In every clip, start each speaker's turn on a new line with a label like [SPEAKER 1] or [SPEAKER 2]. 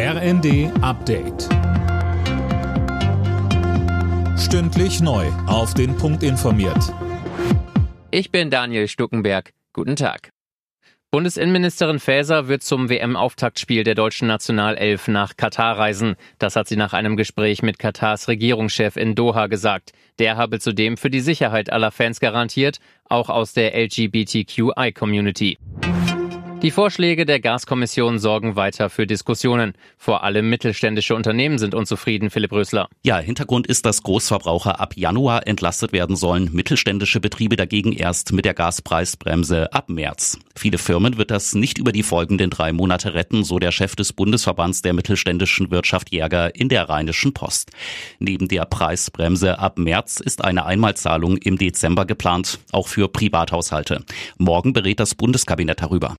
[SPEAKER 1] RND Update. Stündlich neu. Auf den Punkt informiert.
[SPEAKER 2] Ich bin Daniel Stuckenberg. Guten Tag. Bundesinnenministerin Faeser wird zum WM-Auftaktspiel der deutschen Nationalelf nach Katar reisen. Das hat sie nach einem Gespräch mit Katars Regierungschef in Doha gesagt. Der habe zudem für die Sicherheit aller Fans garantiert, auch aus der LGBTQI-Community. Die Vorschläge der Gaskommission sorgen weiter für Diskussionen. Vor allem mittelständische Unternehmen sind unzufrieden, Philipp Rösler.
[SPEAKER 3] Ja, Hintergrund ist, dass Großverbraucher ab Januar entlastet werden sollen, mittelständische Betriebe dagegen erst mit der Gaspreisbremse ab März. Viele Firmen wird das nicht über die folgenden drei Monate retten, so der Chef des Bundesverbands der mittelständischen Wirtschaft Jäger in der Rheinischen Post. Neben der Preisbremse ab März ist eine Einmalzahlung im Dezember geplant, auch für Privathaushalte. Morgen berät das Bundeskabinett darüber.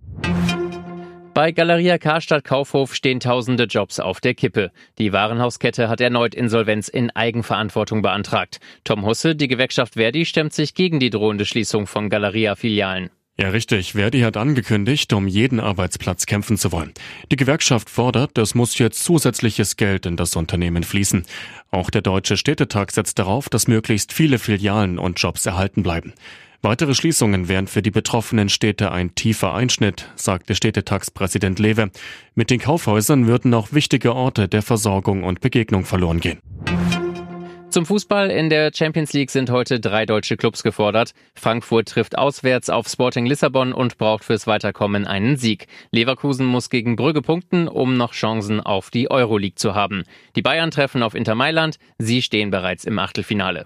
[SPEAKER 2] Bei Galeria Karstadt Kaufhof stehen tausende Jobs auf der Kippe. Die Warenhauskette hat erneut Insolvenz in Eigenverantwortung beantragt. Tom Husse, die Gewerkschaft Verdi, stemmt sich gegen die drohende Schließung von Galeria-Filialen.
[SPEAKER 4] Ja, richtig. Verdi hat angekündigt, um jeden Arbeitsplatz kämpfen zu wollen. Die Gewerkschaft fordert, es muss jetzt zusätzliches Geld in das Unternehmen fließen. Auch der Deutsche Städtetag setzt darauf, dass möglichst viele Filialen und Jobs erhalten bleiben. Weitere Schließungen wären für die betroffenen Städte ein tiefer Einschnitt, sagte Städtetagspräsident Lewe. Mit den Kaufhäusern würden auch wichtige Orte der Versorgung und Begegnung verloren gehen.
[SPEAKER 2] Zum Fußball in der Champions League sind heute drei deutsche Clubs gefordert. Frankfurt trifft auswärts auf Sporting Lissabon und braucht fürs Weiterkommen einen Sieg. Leverkusen muss gegen Brügge punkten, um noch Chancen auf die Euroleague zu haben. Die Bayern treffen auf Inter Mailand. Sie stehen bereits im Achtelfinale.